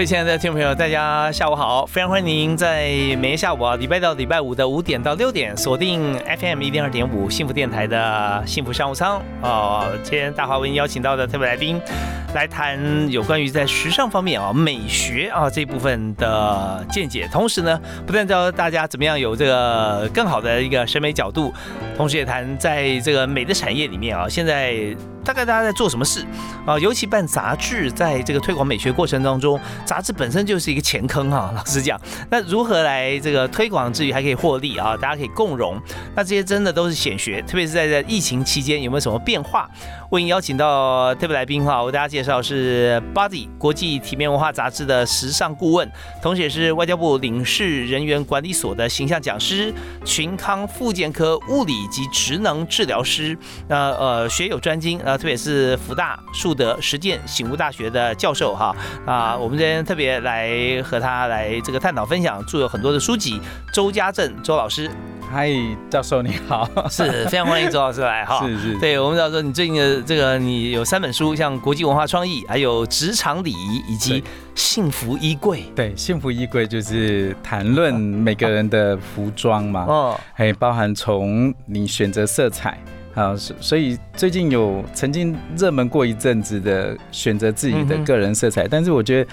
位亲爱的听众朋友，大家下午好！非常欢迎您在每天下午啊，礼拜到礼拜五的五点到六点，锁定 FM 一零二点五幸福电台的幸福商务舱啊。今天大华为您邀请到的特别来宾，来谈有关于在时尚方面啊、美学啊这部分的见解，同时呢，不但教大家怎么样有这个更好的一个审美角度，同时也谈在这个美的产业里面啊，现在。大概大家在做什么事啊？尤其办杂志，在这个推广美学过程当中，杂志本身就是一个钱坑哈。老实讲，那如何来这个推广之余还可以获利啊？大家可以共荣，那这些真的都是显学，特别是在在疫情期间有没有什么变化？为您邀请到特别来宾哈，为大家介绍是 Body 国际体面文化杂志的时尚顾问，同时也是外交部领事人员管理所的形象讲师，群康复健科物理及职能治疗师，那呃学有专精。特别是福大树德实践醒悟大学的教授哈啊，我们今天特别来和他来这个探讨分享，著有很多的书籍。周家正周老师，嗨，教授你好，是非常欢迎周老师来哈。是是，对我们知道说你最近的这个你有三本书，像国际文化创意，还有职场礼仪以及幸福衣柜。对，幸福衣柜就是谈论每个人的服装嘛，哦，还包含从你选择色彩。啊，所所以最近有曾经热门过一阵子的选择自己的个人色彩，但是我觉得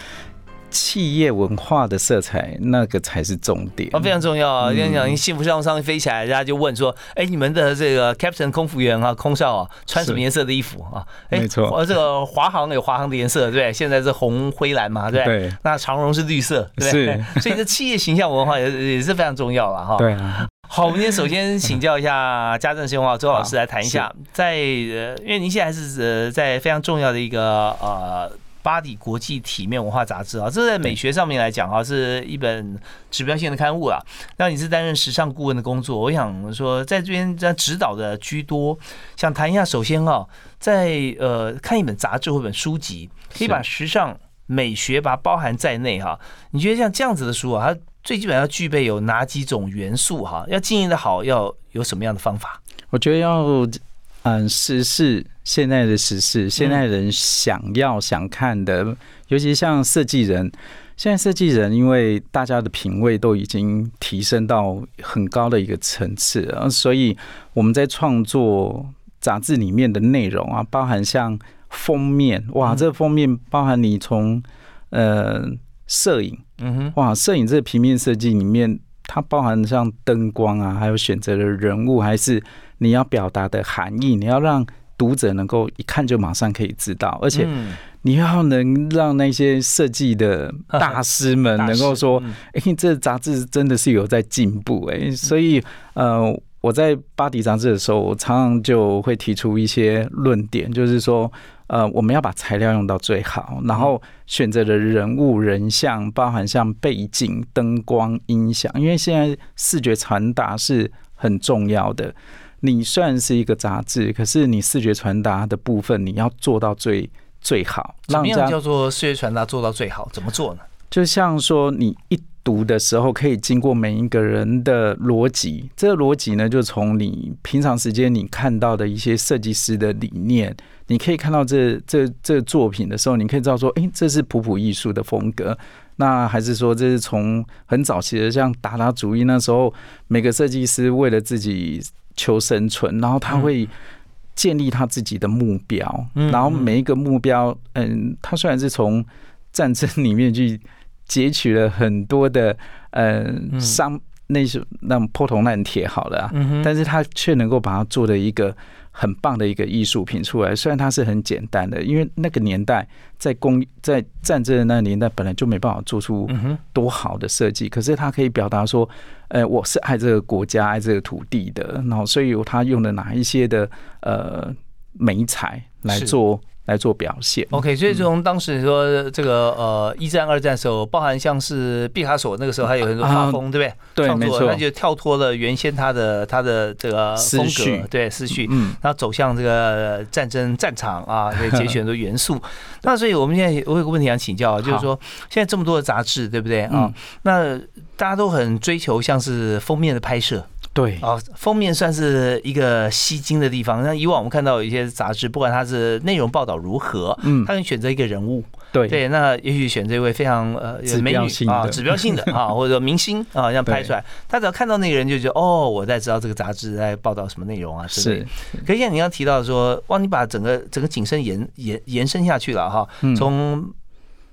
企业文化的色彩那个才是重点哦，非常重要啊！跟你讲，你幸福上上飞起来，人家就问说：“哎，你们的这个 Captain 空服员啊，空少啊，穿什么颜色的衣服啊？”没错，这个华航有华航的颜色，对现在是红灰蓝嘛，对对？那长荣是绿色，对是，所以这企业形象文化也也是非常重要了哈。对啊。好，我们今天首先请教一下家政新闻周老师来谈一下，在呃，因为您现在是呃在非常重要的一个呃巴黎国际体面文化杂志啊，这在美学上面来讲啊，是一本指标性的刊物啊。那你是担任时尚顾问的工作，我想说在这边在指导的居多，想谈一下，首先啊，在呃看一本杂志或本书籍，可以把时尚美学把它包含在内哈。你觉得像这样子的书啊，它最基本要具备有哪几种元素哈？要经营的好，要有什么样的方法？我觉得要嗯，时事现在的时事，现在人想要想看的，尤其像设计人，现在设计人因为大家的品味都已经提升到很高的一个层次了，所以我们在创作杂志里面的内容啊，包含像封面，哇，这封面包含你从呃。摄影，嗯哼，哇，摄影这个平面设计里面，它包含像灯光啊，还有选择的人物，还是你要表达的含义，你要让读者能够一看就马上可以知道，而且你要能让那些设计的大师们能够说，哎，这杂志真的是有在进步，哎，所以，呃。我在巴迪杂志的时候，我常常就会提出一些论点，就是说，呃，我们要把材料用到最好，然后选择的人物人像，包含像背景、灯光、音响，因为现在视觉传达是很重要的。你虽然是一个杂志，可是你视觉传达的部分，你要做到最最好。怎么样叫做视觉传达做到最好？怎么做呢？就像说，你一读的时候，可以经过每一个人的逻辑。这个逻辑呢，就从你平常时间你看到的一些设计师的理念，你可以看到这这这作品的时候，你可以知道说，哎，这是普普艺术的风格。那还是说，这是从很早期的像达达主义那时候，每个设计师为了自己求生存，然后他会建立他自己的目标，然后每一个目标，嗯，他虽然是从战争里面去。截取了很多的呃伤那些那破铜烂铁好了，但是他却能够把它做的一个很棒的一个艺术品出来。虽然它是很简单的，因为那个年代在工在战争的那个年代本来就没办法做出多好的设计，可是它可以表达说，呃，我是爱这个国家、爱这个土地的。然后，所以他用的哪一些的呃美彩来做。来做表现。OK，所以从当时说这个呃一战、二战的时候，包含像是毕卡索那个时候还有很多画风，对不对？对，没错。那就跳脱了原先他的他的这个风格，对思绪，嗯，然后走向这个战争战场啊，以节选很多元素。那所以我们现在我有个问题想请教，就是说现在这么多的杂志，对不对啊？那大家都很追求像是封面的拍摄。对。啊，封面算是一个吸睛的地方。那以往我们看到有一些杂志，不管它是内容报道如何，嗯，它能选择一个人物，对。对，那也许选这位非常呃美女啊，指标性的 啊，或者明星啊，这样拍出来，他只要看到那个人就觉得哦，我在知道这个杂志在报道什么内容啊，是。可现在你要提到说，哇，你把整个整个景深延延延伸下去了哈，从。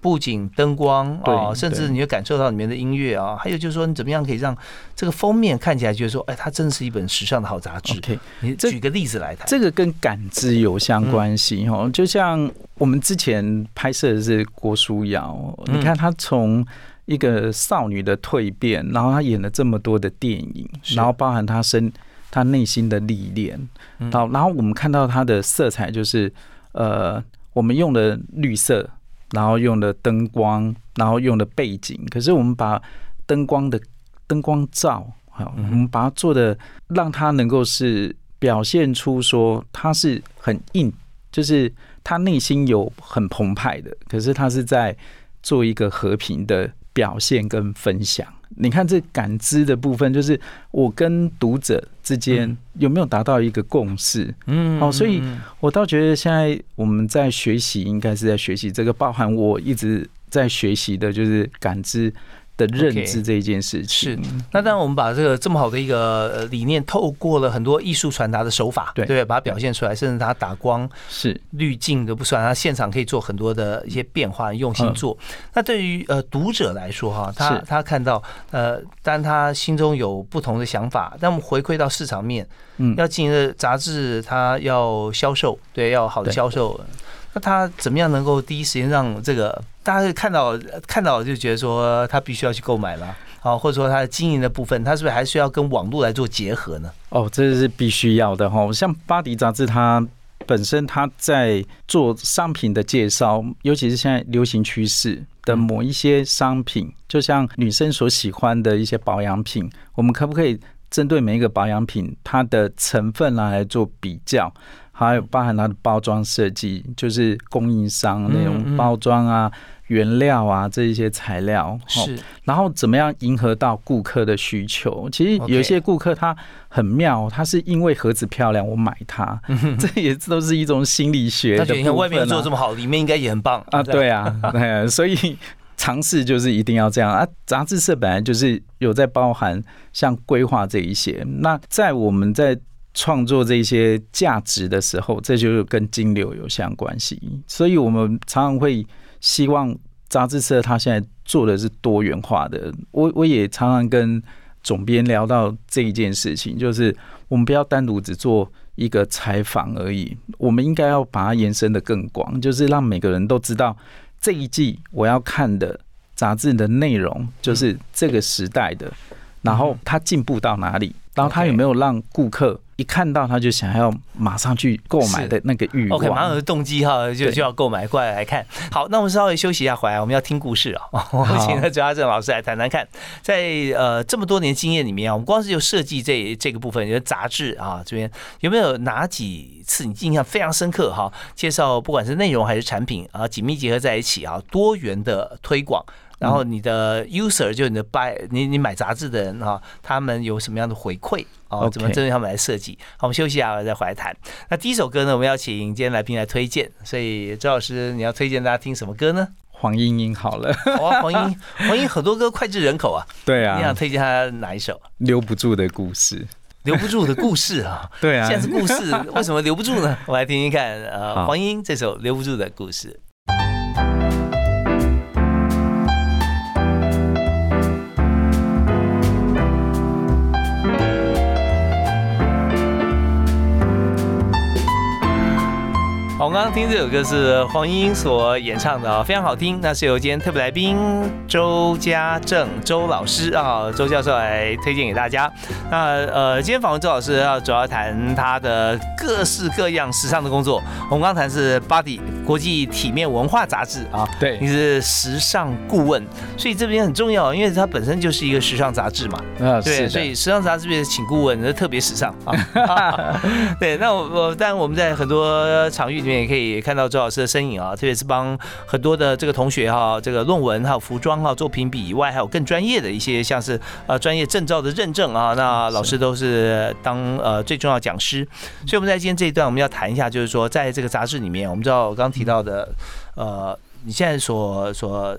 布景、灯光啊，甚至你会感受到里面的音乐啊，还有就是说，你怎么样可以让这个封面看起来觉得说，哎，它真的是一本时尚的好杂志。OK，你举个例子来谈。这个跟感知有相关系哦，就像我们之前拍摄的是郭书瑶，你看她从一个少女的蜕变，然后她演了这么多的电影，然后包含她身她内心的历练，好，然后我们看到她的色彩，就是呃，我们用的绿色。然后用的灯光，然后用的背景，可是我们把灯光的灯光照，好，我们把它做的让它能够是表现出说它是很硬，就是他内心有很澎湃的，可是他是在做一个和平的表现跟分享。你看这感知的部分，就是我跟读者之间有没有达到一个共识？嗯，哦，所以我倒觉得现在我们在学习，应该是在学习这个，包含我一直在学习的，就是感知。的认知这一件事情。是，那当然我们把这个这么好的一个理念，透过了很多艺术传达的手法，对对，把它表现出来，甚至它打光是。滤镜都不算，它现场可以做很多的一些变化，用心做。那对于呃读者来说哈，他他看到呃，但他心中有不同的想法，那我们回馈到市场面，嗯，要进行的杂志，它要销售，对，要好的销售。那他怎么样能够第一时间让这个大家看到看到就觉得说他必须要去购买了啊，或者说他的经营的部分，他是不是还需要跟网络来做结合呢？哦，这是必须要的哈。像巴迪杂志，它本身它在做商品的介绍，尤其是现在流行趋势的某一些商品，就像女生所喜欢的一些保养品，我们可不可以针对每一个保养品它的成分来做比较？还有包含它的包装设计，就是供应商那种包装啊、原料啊这一些材料，是。然后怎么样迎合到顾客的需求？其实有一些顾客他很妙，他是因为盒子漂亮我买它，这也都是一种心理学的。你看外面做这么好，里面应该也很棒啊！对啊，对，所以尝试就是一定要这样啊。杂志社本来就是有在包含像规划这一些，那在我们在。创作这些价值的时候，这就是跟金流有相关系，所以我们常常会希望杂志社它现在做的是多元化的。我我也常常跟总编聊到这一件事情，就是我们不要单独只做一个采访而已，我们应该要把它延伸的更广，就是让每个人都知道这一季我要看的杂志的内容就是这个时代的，然后它进步到哪里，然后它有没有让顾客。一看到他就想要马上去购买的那个欲望，OK，马上有动机哈，就就要购买过来来看。好，那我们稍微休息一下，回来我们要听故事啊。我们请周家正老师来谈谈看，在呃这么多年经验里面啊，我们光是就设计这这个部分，就杂志啊这边有没有哪几次你印象非常深刻哈？介绍不管是内容还是产品啊，紧密结合在一起啊，多元的推广。然后你的 user 就你的 buy 你你买杂志的人哈，他们有什么样的回馈哦？怎么针对他们来设计？好，我们休息一下，再回来谈。那第一首歌呢，我们要请今天来宾来推荐。所以周老师，你要推荐大家听什么歌呢？黄莺莺好了，好啊，黄莺 黄莺很多歌脍炙人口啊。对啊，你想推荐他哪一首？留不住的故事，留不住的故事啊。对啊，现在是故事，为什么留不住呢？我来听听看。呃，黄莺这首留不住的故事。刚刚听这首歌是黄莺莺所演唱的啊，非常好听。那是由今天特别来宾周家正周老师啊，周教授来推荐给大家。那呃，今天访问周老师要主要谈他的各式各样时尚的工作。我们刚谈是《Body》国际体面文化杂志啊，对，你是时尚顾问，所以这边很重要，因为它本身就是一个时尚杂志嘛。啊，对，所以时尚杂志边请顾问，那特别时尚啊。对，那我我当然我们在很多场域里面也可以看到周老师的身影啊，特别是帮很多的这个同学哈，这个论文还有服装哈做评比以外，还有更专业的一些像是呃专业证照的认证啊，那老师都是当呃最重要讲师。所以我们在今天这一段我们要谈一下，就是说在这个杂志里面，我们知道我刚提到的呃。你现在所所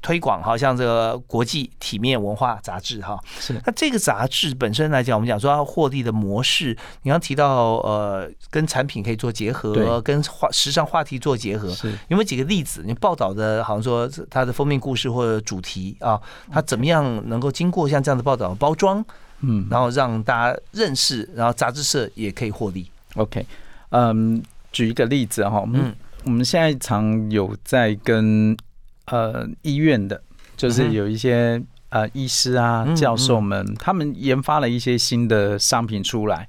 推广，好像这个国际体面文化杂志哈，是。那这个杂志本身来讲，我们讲说它获利的模式，你刚提到呃，跟产品可以做结合，跟话时尚话题做结合，是。有没有几个例子？你报道的好像说它的封面故事或者主题啊，它怎么样能够经过像这样的报道包装，嗯，然后让大家认识，然后杂志社也可以获利。OK，嗯，举一个例子哈，嗯。我们现在常有在跟呃医院的，就是有一些呃医师啊、教授们，他们研发了一些新的商品出来。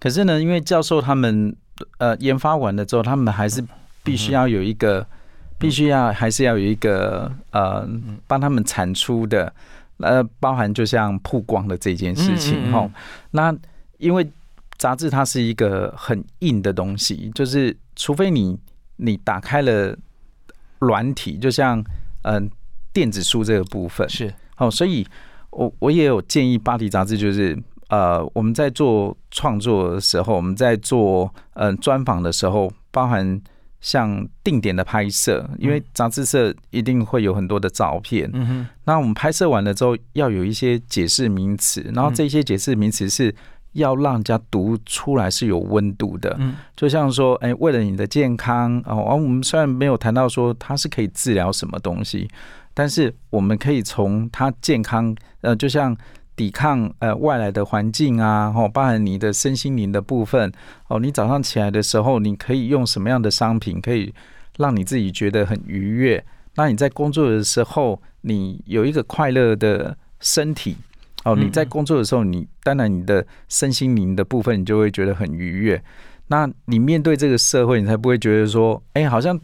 可是呢，因为教授他们呃研发完了之后，他们还是必须要有一个，必须要还是要有一个呃帮他们产出的，呃包含就像曝光的这件事情哈。那因为杂志它是一个很硬的东西，就是除非你。你打开了软体，就像嗯电子书这个部分。是。哦，所以我我也有建议《巴黎杂志》，就是呃我们在做创作的时候，我们在做嗯专访的时候，包含像定点的拍摄，因为杂志社一定会有很多的照片，嗯哼，那我们拍摄完了之后，要有一些解释名词，然后这些解释名词是。要让人家读出来是有温度的，嗯，就像说，哎，为了你的健康哦，而我们虽然没有谈到说它是可以治疗什么东西，但是我们可以从它健康，呃，就像抵抗呃外来的环境啊，哦，包含你的身心灵的部分哦，你早上起来的时候，你可以用什么样的商品可以让你自己觉得很愉悦？那你在工作的时候，你有一个快乐的身体。哦，你在工作的时候，你当然你的身心灵的部分，你就会觉得很愉悦。那你面对这个社会，你才不会觉得说，哎，好像。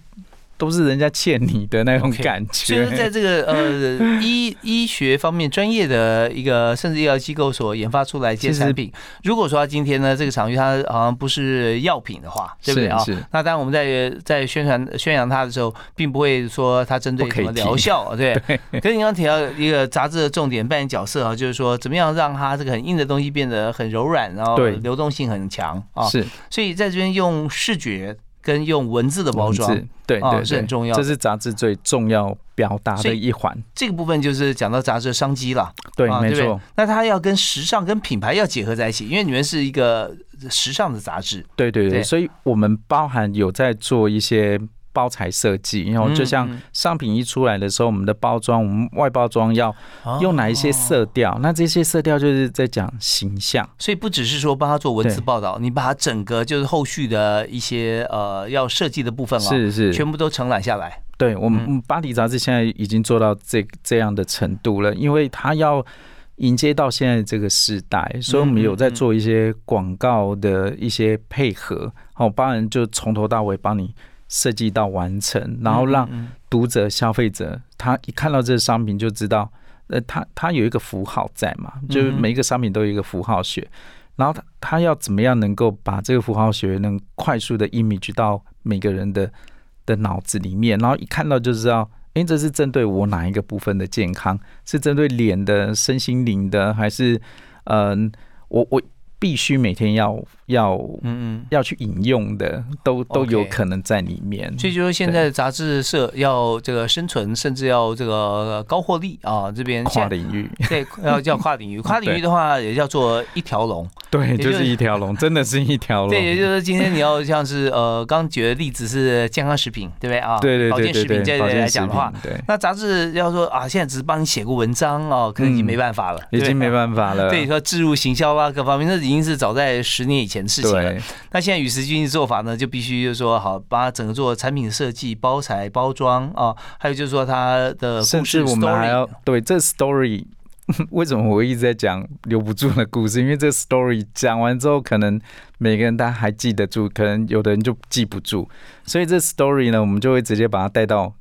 都是人家欠你的那种感觉。就是在这个 呃医医学方面专业的一个甚至医疗机构所研发出来一些产品。如果说他今天呢这个场域它好像不是药品的话，对不对啊？那当然我们在在宣传宣扬它的时候，并不会说它针对什么疗效，对。可是你刚提到一个杂志的重点扮演角色啊，就是说怎么样让它这个很硬的东西变得很柔软，然后流动性很强啊。是。所以在这边用视觉。跟用文字的包装，对对是很重要，这是杂志最重要表达的一环。这个部分就是讲到杂志的商机了，对，没错。那它要跟时尚、跟品牌要结合在一起，因为你们是一个时尚的杂志，对对对，所以我们包含有在做一些。包材设计，然后就像商品一出来的时候，我们的包装，我们外包装要用哪一些色调？那这些色调就是在讲形象，所以不只是说帮他做文字报道，你把它整个就是后续的一些呃要设计的部分啊，是是，全部都承揽下来。对我们巴黎杂志现在已经做到这这样的程度了，因为它要迎接到现在这个时代，所以我们有在做一些广告的一些配合，好，帮人就从头到尾帮你。设计到完成，然后让读者、消费者他一看到这个商品就知道，呃，他他有一个符号在嘛，就是每一个商品都有一个符号学，然后他他要怎么样能够把这个符号学能快速的 image 到每个人的的脑子里面，然后一看到就知道，哎，这是针对我哪一个部分的健康，是针对脸的、身心灵的，还是嗯，我我。必须每天要要嗯嗯要去引用的，都都有可能在里面。所以就是现在的杂志社要这个生存，甚至要这个高获利啊，这边跨领域对 要叫跨领域，跨领域的话也叫做一条龙。对，就是一条龙，真的是一条龙。对，也就是今天你要像是呃，刚举的例子是健康食品，对不对啊？对对对保健食品这类来讲的话，对。那杂志要说啊，现在只是帮你写个文章哦，可能已经没办法了，已经没办法了。对，说置入行销啊，各方面那已经。是早在十年以前。前的事情了。那现在与时俱进做法呢，就必须就是说，好把整个做产品设计、包材、包装啊，还有就是说它的甚故事至我们还要对这 story。为什么我一直在讲留不住的故事？因为这 story 讲完之后，可能每个人大家还记得住，可能有的人就记不住。所以这 story 呢，我们就会直接把它带到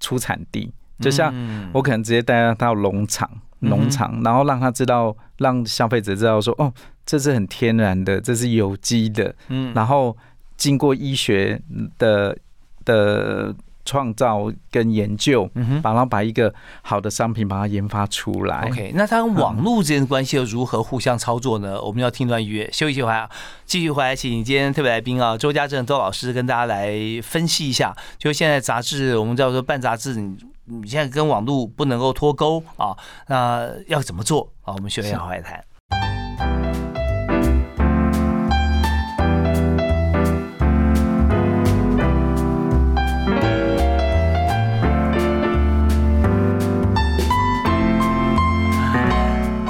出产地，就像我可能直接带他到农场，农场，然后让他知道，让消费者知道说，哦，这是很天然的，这是有机的，嗯然后经过医学的的创造跟研究，嗯哼。把然后把一个好的商品把它研发出来。OK，那它跟网络之间的关系又如何互相操作呢？我们要听段音乐，休息一会儿啊，继续回来，请今天特别来宾啊，周家正周老师跟大家来分析一下，就现在杂志，我们叫做办杂志，你你现在跟网络不能够脱钩啊，那要怎么做啊？我们休息一下回来谈。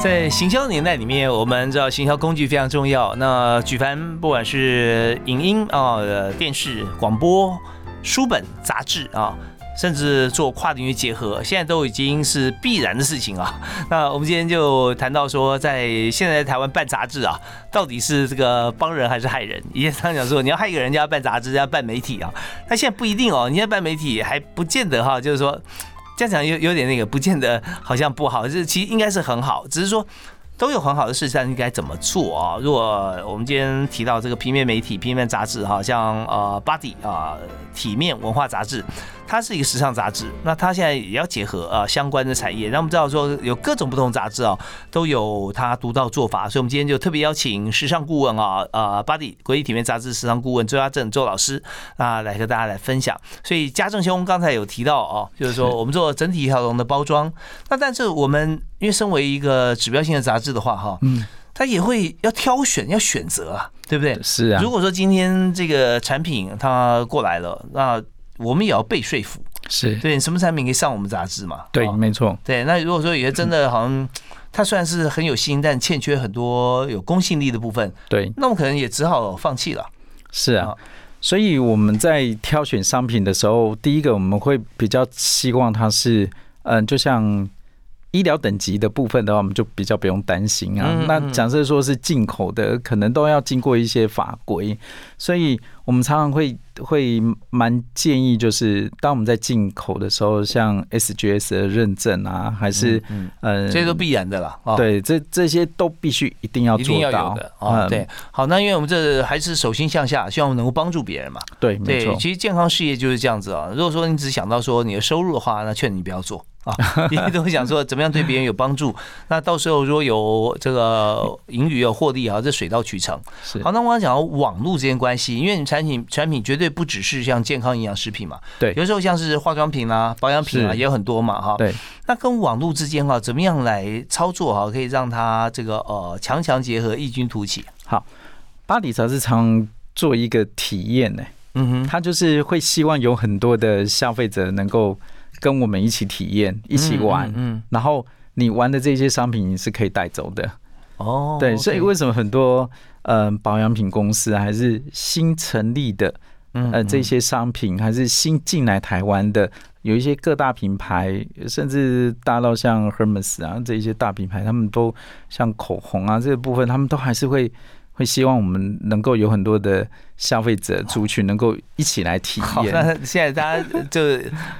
在行销年代里面，我们知道行销工具非常重要。那举凡不管是影音啊、呃电视、广播、书本、杂志啊，甚至做跨领域结合，现在都已经是必然的事情啊。那我们今天就谈到说，在现在台湾办杂志啊，到底是这个帮人还是害人？以前常讲说，你要害一个人家办杂志，要办媒体啊，但现在不一定哦。你现在办媒体还不见得哈，就是说。这样讲有有点那个，不见得好像不好，这其实应该是很好，只是说都有很好的事，但应该怎么做啊？如果我们今天提到这个平面媒体、平面杂志，哈，像呃 Body 啊、体面文化杂志，它是一个时尚杂志，那它现在也要结合啊相关的产业，让我们知道说有各种不同杂志啊，都有它独到做法，所以我们今天就特别邀请时尚顾问啊，呃 Body 国际体面杂志时尚顾问周家正周老师啊来和大家来分享。所以家正兄刚才有提到哦，就是说我们做整体一条龙的包装，那但是我们因为身为一个指标性的杂志的话，哈，嗯，它也会要挑选、要选择啊，对不对？是啊如，果说今天这个产品它过来了，那我们也要被说服，是对，什么产品可以上我们杂志嘛？对，哦没错，对。那如果说有些真的好像它虽然是很有心，但欠缺很多有公信力的部分，对，那我们可能也只好放弃了。是啊好。所以我们在挑选商品的时候，第一个我们会比较希望它是，嗯，就像医疗等级的部分的话，我们就比较不用担心啊。嗯嗯那假设说是进口的，可能都要经过一些法规，所以我们常常会会蛮建议，就是当我们在进口的时候，像 SGS 的认证啊，还是嗯，呃，这些都必然的啦。哦对，这这些都必须一定要做到有的啊、嗯对，好，那因为我们这还是手心向下，希望能够帮助别人嘛。对，没对，错，其实健康事业就是这样子啊。如果说你只想到说你的收入的话，那劝你不要做啊，因为都会想说怎么样对别人有帮助。那到时候如果有这个盈余有获利啊，这水到渠成。是好，那我想讲网络之间关系，因为你产品产品绝对不只是像健康营养食品嘛，对有时候像是化妆品啊、保养品啊也有很多嘛哈。对，那跟网络之间哈，怎么样来操作哈，可以让它这个呃强强结合，异军突起？好巴黎杂志常做一个体验呢、嗯哼，他就是会希望有很多的消费者能够跟我们一起体验、一起玩，嗯嗯然后你玩的这些商品你是可以带走的。哦，对，所以为什么很多呃保养品公司还是新成立的嗯呃这些商品，还是新进来台湾的，有一些各大品牌，甚至大到像 Hermes 啊这一些大品牌，他们都像口红啊这个部分，他们都还是会。会希望我们能够有很多的消费者族群能够一起来体好，验。那现在大家就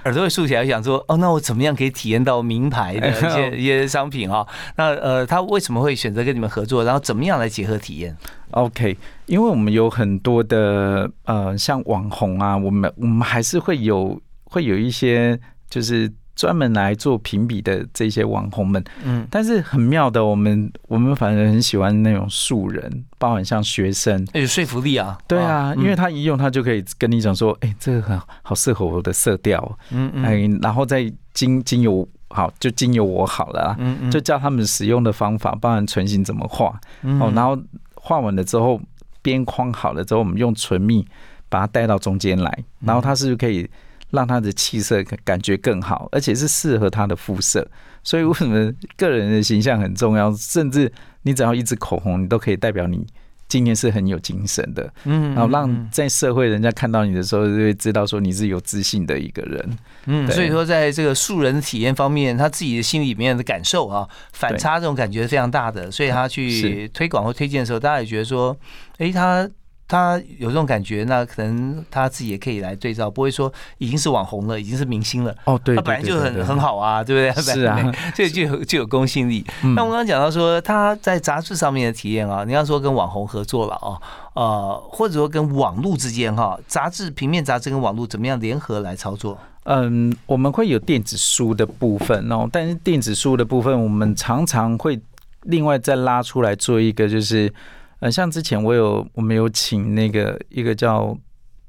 耳朵会竖起来，想说，哦，那我怎么样可以体验到名牌的一些一些商品啊？那呃，他为什么会选择跟你们合作？然后怎么样来结合体验？OK，因为我们有很多的呃，像网红啊，我们我们还是会有会有一些就是专门来做评比的这些网红们，嗯，但是很妙的，我们我们反而很喜欢那种素人，包含像学生。有说服力啊。对啊，嗯。因为他一用，他就可以跟你讲说，哎、这个很好适合我的色调。哦，嗯嗯。哎、然后再经经由好，就经由我好了啦，嗯嗯。就教他们使用的方法，包含唇形怎么画，哦，然后后画完了之后，边框好了之后，我们用唇蜜把它带到中间来，然后它是可以让他的气色感感觉更好，而且是适合他的肤色。所以为什么个人的形象很重要？甚至你只要一支口红，你都可以代表你今天是很有精神的，嗯然后让在社会人家看到你的时候，就会知道说你是有自信的一个人。嗯，所以说在这个素人的体验方面，他自己的心里面的感受啊，反差这种感觉是非常大的，所以他去推广或推荐的时候，大家也觉得说，诶，他他有这种感觉，那可能他自己也可以来对照，不会说已经是网红了，已经是明星了。哦，对，他本来就很很好啊，对不对？是啊本来所以就有就有公信力。嗯那我刚刚讲到说他在杂志上面的体验啊，你要说跟网红合作了啊，呃，或者说跟网络之间哈，杂志平面杂志跟网络怎么样联合来操作？嗯，我们会有电子书的部分哦，但是电子书的部分，我们常常会另外再拉出来做一个，就是呃，像之前我有我们有请那个一个叫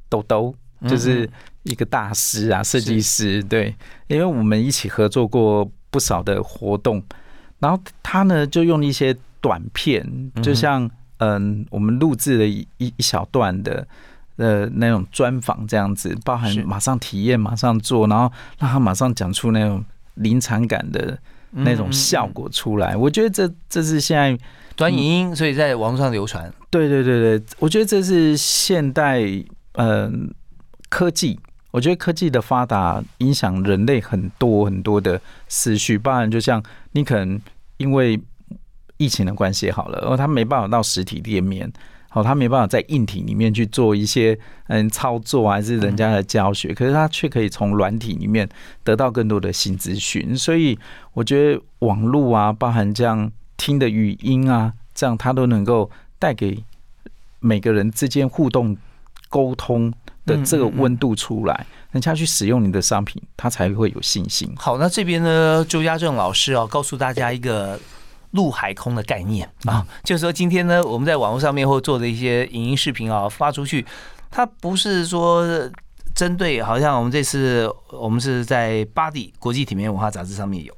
豆豆，就是一个大师啊，设计师，对，因为我们一起合作过不少的活动，然后他呢就用一些短片，就像嗯，我们录制了一一一小段的。呃，那种专访这样子，包含马上体验、马上做，然后让他马上讲出那种临场感的那种效果出来。我觉得这这是现在短影音，所以在网络上流传。对对对对，我觉得这是现代嗯、科技，我觉得科技的发达影响人类很多很多的思绪，包含就像你可能因为疫情的关系好了，然后他没办法到实体店面。好，他没办法在硬体里面去做一些嗯操作啊还是人家的教学，可是他却可以从软体里面得到更多的新资讯。所以我觉得网络啊，包含这样听的语音啊，这样它都能够带给每个人之间互动沟通的这个温度出来，人家去使用你的商品，他才会有信心。好，那这边呢，周家正老师啊，告诉大家一个。陆海空的概念啊，就是说今天呢，我们在网络上面或做的一些影音视频啊，发出去，它不是说针对，好像我们这次我们是在巴迪国际体面文化杂志上面有，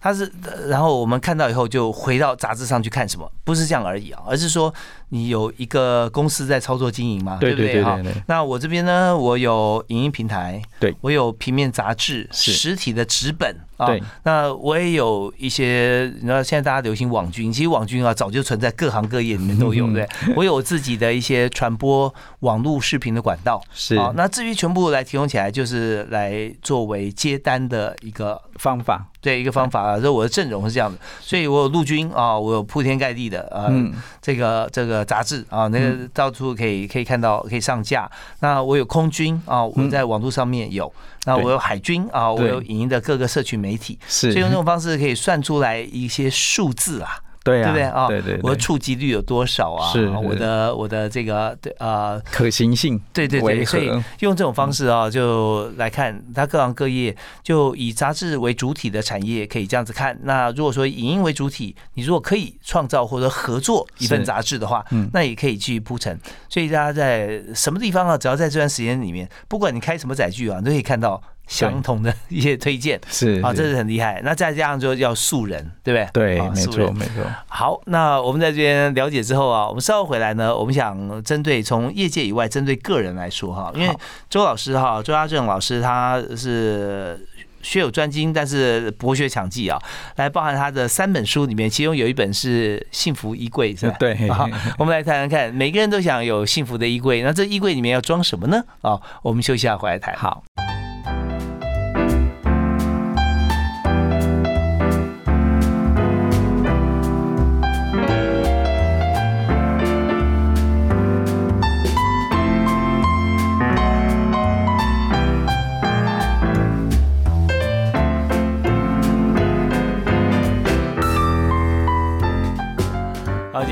他是，然后我们看到以后就回到杂志上去看什么，不是这样而已啊，而是说你有一个公司在操作经营嘛，对不对？哈对对对？那我这边呢，我有影音平台，对。我有平面杂志，实体的纸本啊，那我也有一些，你知道现在大家流行网军，其实网军啊早就存在各行各业里面都有，嗯对？我有自己的一些传播网络视频的管道，是。啊，那至于全部来提供起来，就是来作为接单的一个方法，对一个方法啊。所以我的阵容是这样的，所以我有陆军啊，我有铺天盖地的呃，嗯。这个这个杂志啊，那个到处可以可以看到，可以上架。那我有空军啊，我在网络上面有。那我有海军啊，我有影音的各个社群媒体，是所以用这种方式可以算出来一些数字啊。对啊，对不对啊？对对对，我的触及率有多少啊？是啊我的我的这个对呃，可行性，对对对，所以用这种方式啊，就来看它各行各业，就以杂志为主体的产业可以这样子看。那如果说以影音为主体，你如果可以创造或者合作一份杂志的话嗯，那也可以去铺陈。所以大家在什么地方啊，只要在这段时间里面，不管你开什么载具啊，你都可以看到相同的一些推荐。是啊，这是是很厉害。那再加上就要素人，对不对？对，没错没错，好，那我们在这边了解之后啊，我们稍后回来呢，我们想针对从业界以外，针对个人来说哈，因为周老师哈，周家正老师他是。学有专精，但是博学强记啊，来包含他的三本书里面，其中有一本是《幸福衣柜》，是吧？对好，我们来谈谈看，每个人都想有幸福的衣柜，那这衣柜里面要装什么呢？啊，我们休息一下，回来谈。好。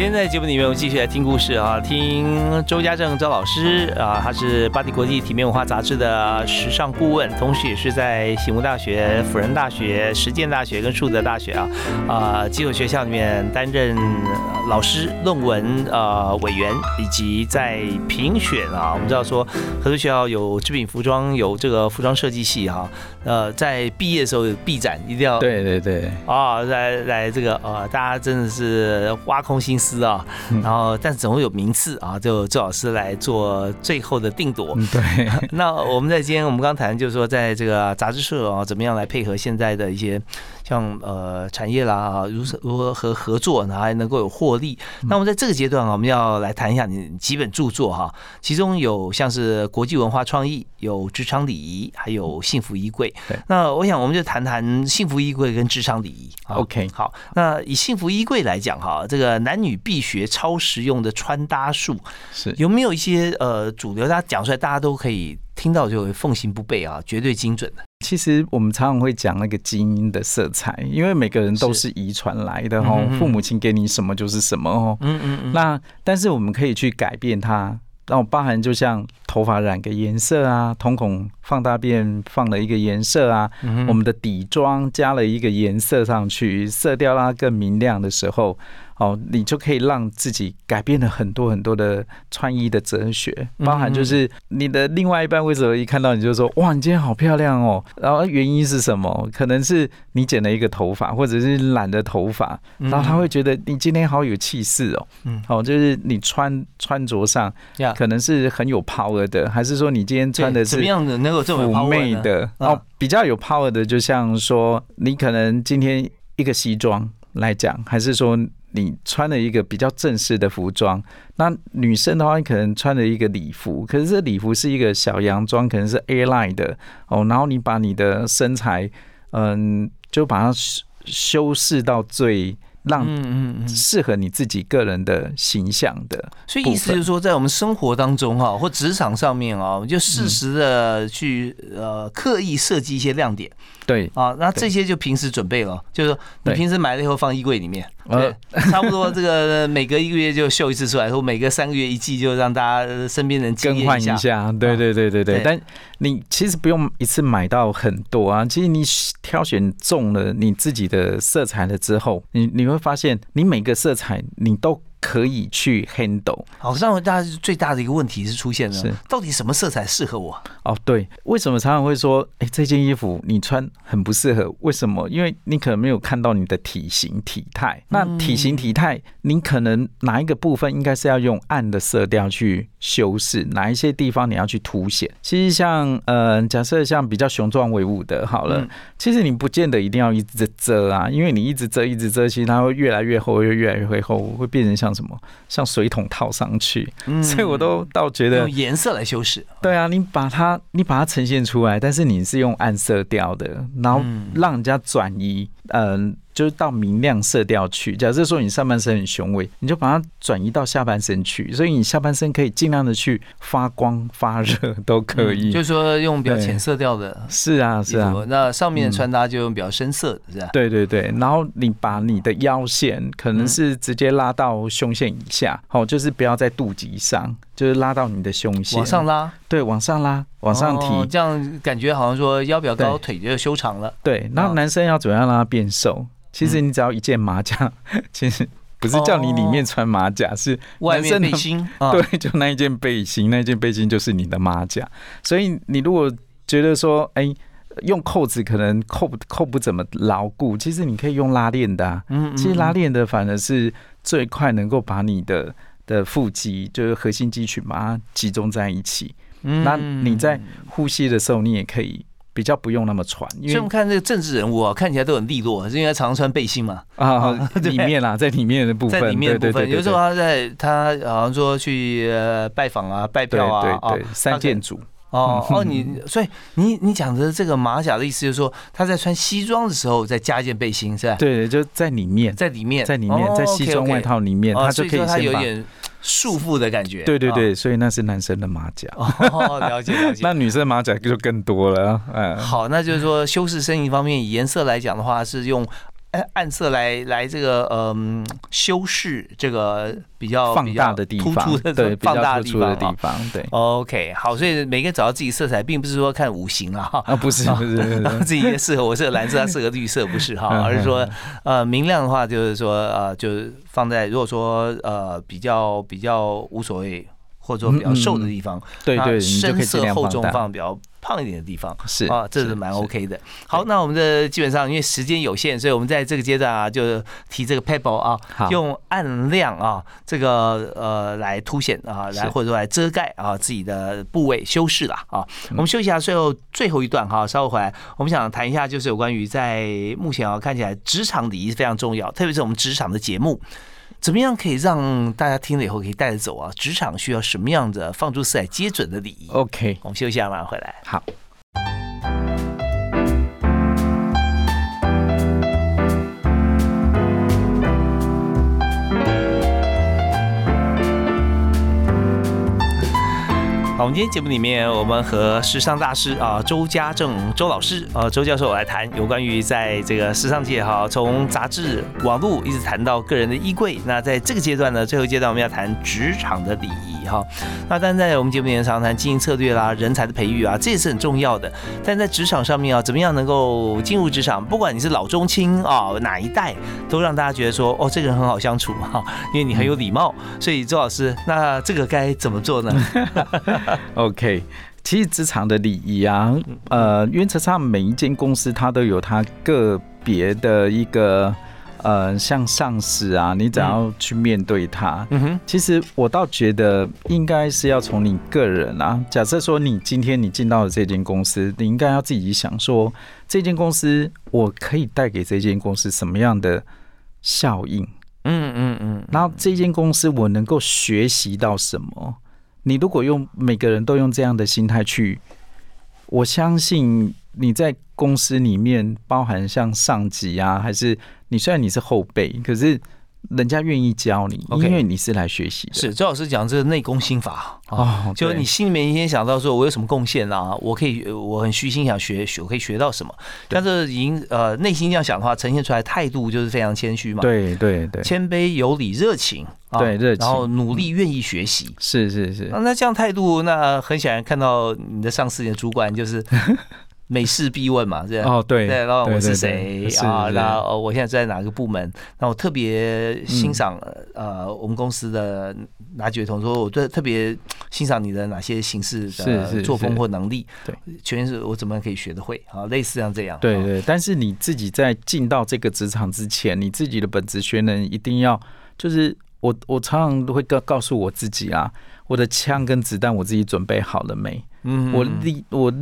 天在节目里面，我们继续来听故事啊，听周家正周老师啊，他是巴黎国际体面文化杂志的时尚顾问，同时也是在醒悟大学、辅仁大学、实践大学跟树德大学啊啊几所学校里面担任老师、论文呃委员，以及在评选啊，我们知道说很多学校有织品服装，有这个服装设计系哈、呃，在毕业的时候有毕展，一定要对对对，啊，来来这个呃，大家真的是挖空心思师啊，然后但总会有名次啊，就周老师来做最后的定夺。嗯，对。那我们在今天我们刚谈就是说，在这个杂志社啊，怎么样来配合现在的一些像呃产业啦，如如何和合作，然后还能够有获利。那我们在这个阶段啊，我们要来谈一下你几本著作哈，其中有像是国际文化创意，有职场礼仪，还有幸福衣柜。对。那我想我们就谈谈幸福衣柜跟职场礼仪。OK，好。那以幸福衣柜来讲哈，这个男女必学超实用的穿搭术是有没有一些呃主流，大家讲出来大家都可以听到就会奉行不悖啊，绝对精准的。其实我们常常会讲那个基因的色彩，因为每个人都是遗传来的哦，父母亲给你什么就是什么哦。嗯嗯嗯。那但是我们可以去改变它，然后包含就像头发染个颜色啊，瞳孔放大变放了一个颜色啊，我们的底妆加了一个颜色上去，色调让它更明亮的时候。哦，你就可以让自己改变了很多很多的穿衣的哲学，包含就是你的另外一半为什么一看到你就说哇，你今天好漂亮哦，然后原因是什么？可能是你剪了一个头发，或者是染的头发，然后他会觉得你今天好有气势哦。嗯，哦，就是你穿穿着上可能是很有 power 的，还是说你今天穿的是怎么样的能够这么妩媚的？哦，比较有 power 的，就像说你可能今天一个西装来讲，还是说。你穿了一个比较正式的服装，那女生的话，你可能穿了一个礼服，可是这礼服是一个小洋装，可能是 A line 的哦。然后你把你的身材，嗯，就把它修饰到最让适合你自己个人的形象的。所以意思就是说，在我们生活当中哈，或职场上面啊，就适时的去呃刻意设计一些亮点。对。啊，那这些就平时准备了，就是说你平时买了以后放衣柜里面，对，差不多这个每隔一个月就秀一次出来，或每隔三个月一季就让大家身边人更换一下，对对对对。对。但你其实不用一次买到很多啊，其实你挑选中了你自己的色彩了之后，你你会发现你每个色彩你都。可以去 handle。好，让大家最大的一个问题是出现了，到底什么色彩适合我？哦，对，为什么常常会说，哎，这件衣服你穿很不适合？为什么？因为你可能没有看到你的体型体态。那体型体态，你可能哪一个部分应该是要用暗的色调去修饰？哪一些地方你要去凸显？其实像，呃，假设像比较雄壮威武的，好了，其实你不见得一定要一直遮啊，因为你一直遮，一直遮，其实它会越来越厚，又越来越会厚，会变成像。什么像水桶套上去，所以我都倒觉得用颜色来修饰。对啊，你把它你把它呈现出来，但是你是用暗色调的，然后让人家转移，嗯。就是到明亮色调去。假设说你上半身很雄伟，你就把它转移到下半身去，所以你下半身可以尽量的去发光发热都可以。就是说用比较浅色调的，是啊是啊。那上面穿搭就用比较深色的，是吧？对对对。然后你把你的腰线可能是直接拉到胸线以下，好，就是不要在肚脐上，就是拉到你的胸线往上拉。对，往上拉，往上提，这样感觉好像说腰比较高，腿就修长了。对，那男生要怎么样让他变瘦？其实你只要一件马甲，其实不是叫你里面穿马甲，是外面背心。对，就那一件背心，那件背心就是你的马甲。所以你如果觉得说，哎，用扣子可能扣不扣不怎么牢固，其实你可以用拉链的。嗯，其实拉链的反而是最快能够把你的的腹肌，就是核心肌群把它集中在一起。嗯，那你在呼吸的时候，你也可以。比较不用那么喘，因为我们看这个政治人物啊，看起来都很利落，是因为常常穿背心嘛。啊，里面啦，在里面的部分，在里面的部分，有时候他在他好像说去拜访啊、拜票啊，对对，三件组。哦哦，你所以你你讲的这个马甲的意思就是说，他在穿西装的时候再加一件背心，是吧？对，就在里面，在里面，在里面，在西装外套里面，他就可以先把。束缚的感觉，对对对，所以那是男生的马甲。哦，了解了解。那女生马甲就更多了。嗯，好，那就是说修饰身形方面，以颜色来讲的话，是用。暗色来来这个嗯修饰这个比较放大的地方，突出的对放大的地方地方对。OK，好，所以每个人找到自己色彩，并不是说看五行啊，啊不是不是 自己适合我适合蓝色，他适合绿色，不是哈，而是说呃明亮的话，就是说呃就是放在如果说呃比较比较无所谓。或者说比较瘦的地方，那对深色厚。重放比较胖一点的地方。是啊，这是蛮 OK 的。好，那我们的基本上因为时间有限，所以我们在这个阶段啊，就提这个 pebble 啊，用暗亮啊，这个呃来凸显啊，来或者说来遮盖啊自己的部位修饰啦啊。嗯我们休息一下，最后最后一段哈，稍后回来，我们想谈一下就是有关于在目前啊看起来职场礼仪是非常重要，特别是我们职场的节目。怎么样可以让大家听了以后可以带着走啊？职场需要什么样的放诸四海皆准的礼仪？OK，我们休息一下，马上回来。好。我们今天节目里面，我们和时尚大师啊周家正周老师啊周教授来谈有关于在这个时尚界哈，从杂志、网络一直谈到个人的衣柜。那在这个阶段呢，最后阶段我们要谈职场的礼仪哈。那但在我们节目里面常谈经营策略啦、人才的培育啊，这也是很重要的。但在职场上面啊，怎么样能够进入职场？不管你是老中青啊哪一代，都让大家觉得说哦，这个人很好相处哈，因为你很有礼貌。所以周老师，那这个该怎么做呢？OK，其实职场的礼仪啊，呃，原则上每一间公司它都有它个别的一个呃，像上司啊，你怎样去面对他。嗯哼，其实我倒觉得应该是要从你个人啊，假设说你今天你进到了这间公司，你应该要自己想说，这间公司我可以带给这间公司什么样的效应？嗯嗯嗯，然后这间公司我能够学习到什么？你如果用每个人都用这样的心态去，我相信你在公司里面，包含像上级啊，还是你虽然你是后辈，可是人家愿意教你因为你是来学习的。是周老师讲这个内功心法啊。哦，就是你心里面先想到说，我有什么贡献啊？我可以，呃我很虚心想学，学我可以学到什么？但是已经呃内心这样想的话，呈现出来态度就是非常谦虚嘛，，对对对，谦卑有礼、热情啊，对热情然后努力、愿意学习。是是是啊，那这样态度，那很显然看到你的上司、你的主管就是每事必问嘛，这样。哦，对对，然后我是谁啊？是那呃我现在在哪个部门？那我特别欣赏嗯呃我们公司的哪几位同事，我对特别欣赏你的哪些形式的是作风或能力，对，全是我怎么样可以学得会啊？类似像这样，啊对对，但是你自己在进到这个职场之前，你自己的本职学能一定要，就是我我常常都会告告诉我自己啊，我的枪跟子弹我自己准备好了没？嗯我力我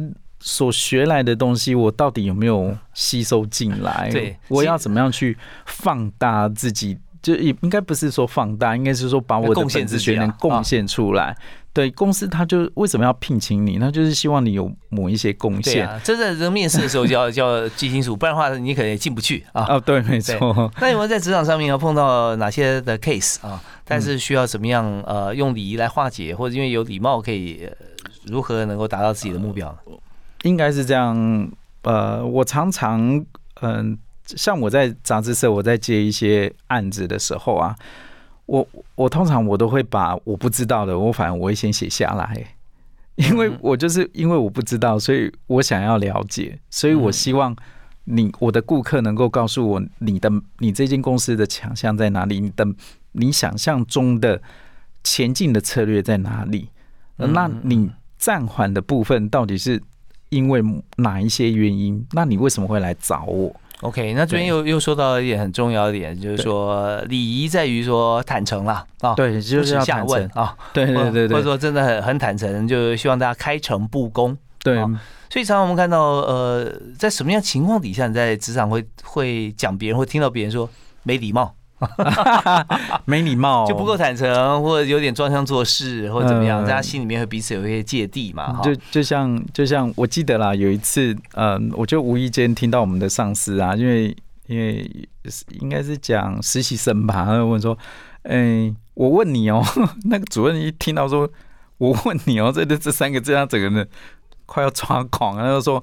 所学来的东西，我到底有没有吸收进来？对我要怎么样去放大自己？就也应该不是说放大，应该是说把我的贡献本职自己啊学能贡献出来。对公司，他就为什么要聘请你？那就是希望你有某一些贡献。真的这个面试的时候就要就要记清楚，不然的话你可能也进不去啊。哦，对，没错。那有没有在职场上面要碰到哪些的 case 啊？但是需要怎么样呃用礼仪来化解，或者因为有礼貌可以、呃如何能够达到自己的目标呢？应该是这样。呃，我常常嗯、像我在杂志社，我在接一些案子的时候啊，我我通常我都会把我不知道的，我反而我会先写下来，因为嗯我就是因为我不知道，所以我想要了解，所以我嗯希望你我的顾客能够告诉我你的你这间公司的强项在哪里，你的你想象中的前进的策略在哪里，呃那嗯你暂缓的部分到底是因为哪一些原因？那你为什么会来找我？OK，那这边又又说到一点很重要的点，就是说礼仪在于说坦诚啦啊，对，就是要问啊，对对对对或者说真的很很坦诚，就希望大家开诚布公。对好所以常常我们看到，呃，在什么样情况底下，你在职场会会讲别人，会听到别人说没礼貌，没礼貌，就不够坦诚，或者有点装腔作势，或者怎么样，嗯大家心里面会彼此有一些芥蒂嘛，哈。就就像就像我记得啦，有一次，嗯，我就无意间听到我们的上司啊，因为因为应该是讲实习生吧，他就问说，哎、我问你哦、那个主任一听到说，我问你哦、这这这三个字，他整个人快要抓狂了，他就说。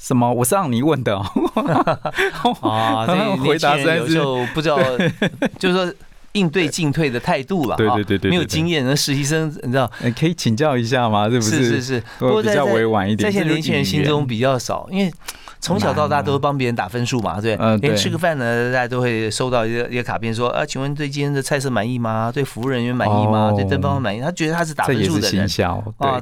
什么？我是让你问的哦、啊，这 年轻人有时候不知道，就是说应对进退的态度了，哈对对对对，没有经验，那实习生你知道，呃可以请教一下吗？是不是？是是是，不过在在一点，在现在年轻人心中比较少，因为从小到大都会帮别人打分数嘛，对连吃个饭呢，大家都会收到一个一个卡片说，啊，请问对今天的菜色满意吗？对服务人员满意吗？哦。对灯泡满意？他觉得他是打分数的人。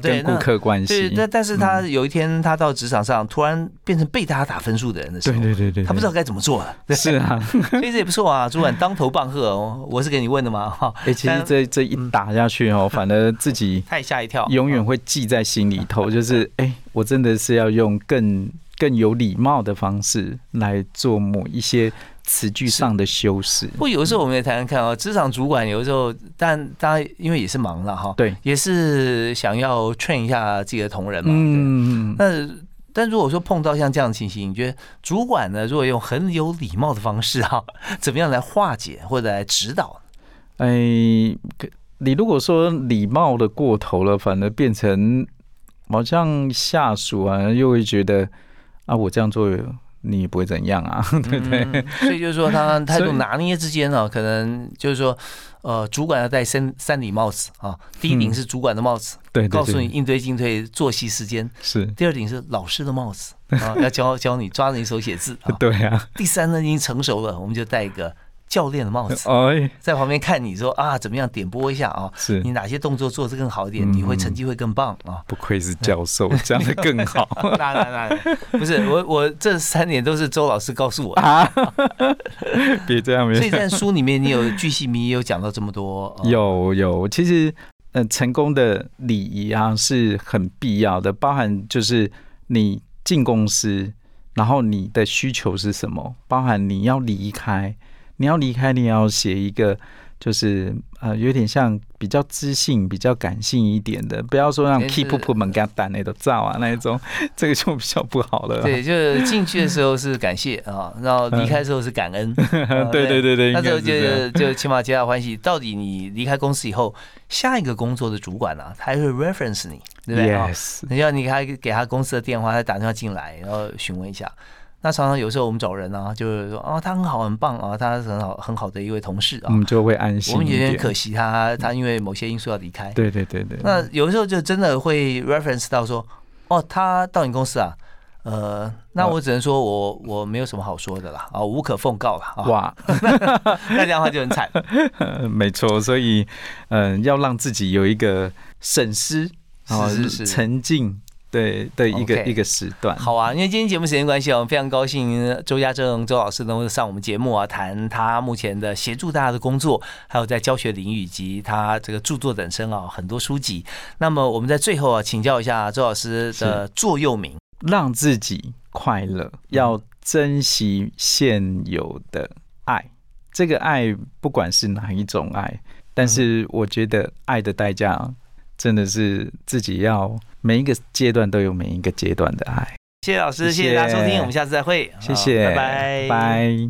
对跟顾客关对，系，但但是他有一天他到职场上，突然变成被大家打分数的人的时候，对对对，他不知道该怎么做了。对 是啊，所以这也不错啊，主管当头棒喝哦，我是给你问的嘛？哈，哎，其实这这一打下去哦，反而自己 太吓一跳，永远会记在心里头，就是哎，我真的是要用更更有礼貌的方式来做某一些词句上的修饰。不过有时候我们也谈谈看哦，职场主管有时候，但大家因为也是忙了哈，对，也是想要 train 一下自己的同仁嘛。嗯，嗯，那但如果说碰到像这样的情形，你觉得主管呢，如果用很有礼貌的方式哈，怎么样来化解或者来指导？哎，可你如果说礼貌的过头了，反而变成好像下属啊，又会觉得啊，我这样做你也不会怎样啊，对不对？嗯所以就是说，他态度拿捏之间啊，可能就是说，呃，主管要戴三三顶帽子啊，第一顶嗯。是主管的帽子，对对告诉你，应对进退作息时间；是，第二顶是老师的帽子啊，要教教你抓着你手写字啊；对啊，第三呢，已经成熟了，我们就戴一个教练的帽子，哎，在旁边看你说啊，怎么样点拨一下啊，是。你哪些动作做得更好一点，嗯。你会成绩会更棒啊。不愧是教授，讲的更好。那那那不是我我这三点都是周老师告诉我的，啊！别这样，别。所以这样。在书里面你有巨细靡遗有讲到这么多，呃有有，其实呃，成功的礼仪啊是很必要的，包含就是你进公司，然后你的需求是什么，包含你要离开，你要离开，你也要写一个。就是呃，有点像比较知性、比较感性一点的，不要说让 keep up 门给他打那种照啊那一种，这个就比较不好了。对，就是进去的时候是感谢啊，然后离开的时候是感恩。啊 对对对对，那时候应该是这样就就起码皆大欢喜。到底你离开公司以后，下一个工作的主管啊，他还会 reference 你，对不对啊？Yes，你要你给他给他公司的电话，他打电话进来，然后询问一下。那常常有时候我们找人啊，就是说啊，他很好很棒啊，他是很好很好的一位同事啊我。们就会安心我们。有点可惜他，他因为某些因素要离开。对对对对，那有时候就真的会 reference 到说，哦，他到你公司啊，呃，那我只能说我我没有什么好说的啦，啊，无可奉告了啊。哇，那这样的话就很惨。没错，所以嗯、要让自己有一个审思哦是沉浸对对一个一个时段。好啊，因为今天节目时间关系哦，我们非常高兴周家正周老师能够上我们节目啊，谈他目前的协助大家的工作，还有在教学领域以及他这个著作等身啊，很多书籍。那么我们在最后啊，请教一下周老师的座右铭。让自己快乐，要珍惜现有的爱。这个爱不管是哪一种爱，但是我觉得爱的代价真的是自己要每一个阶段都有每一个阶段的爱。谢谢老师，谢谢大家收听，我们下次再会，谢谢，拜，拜。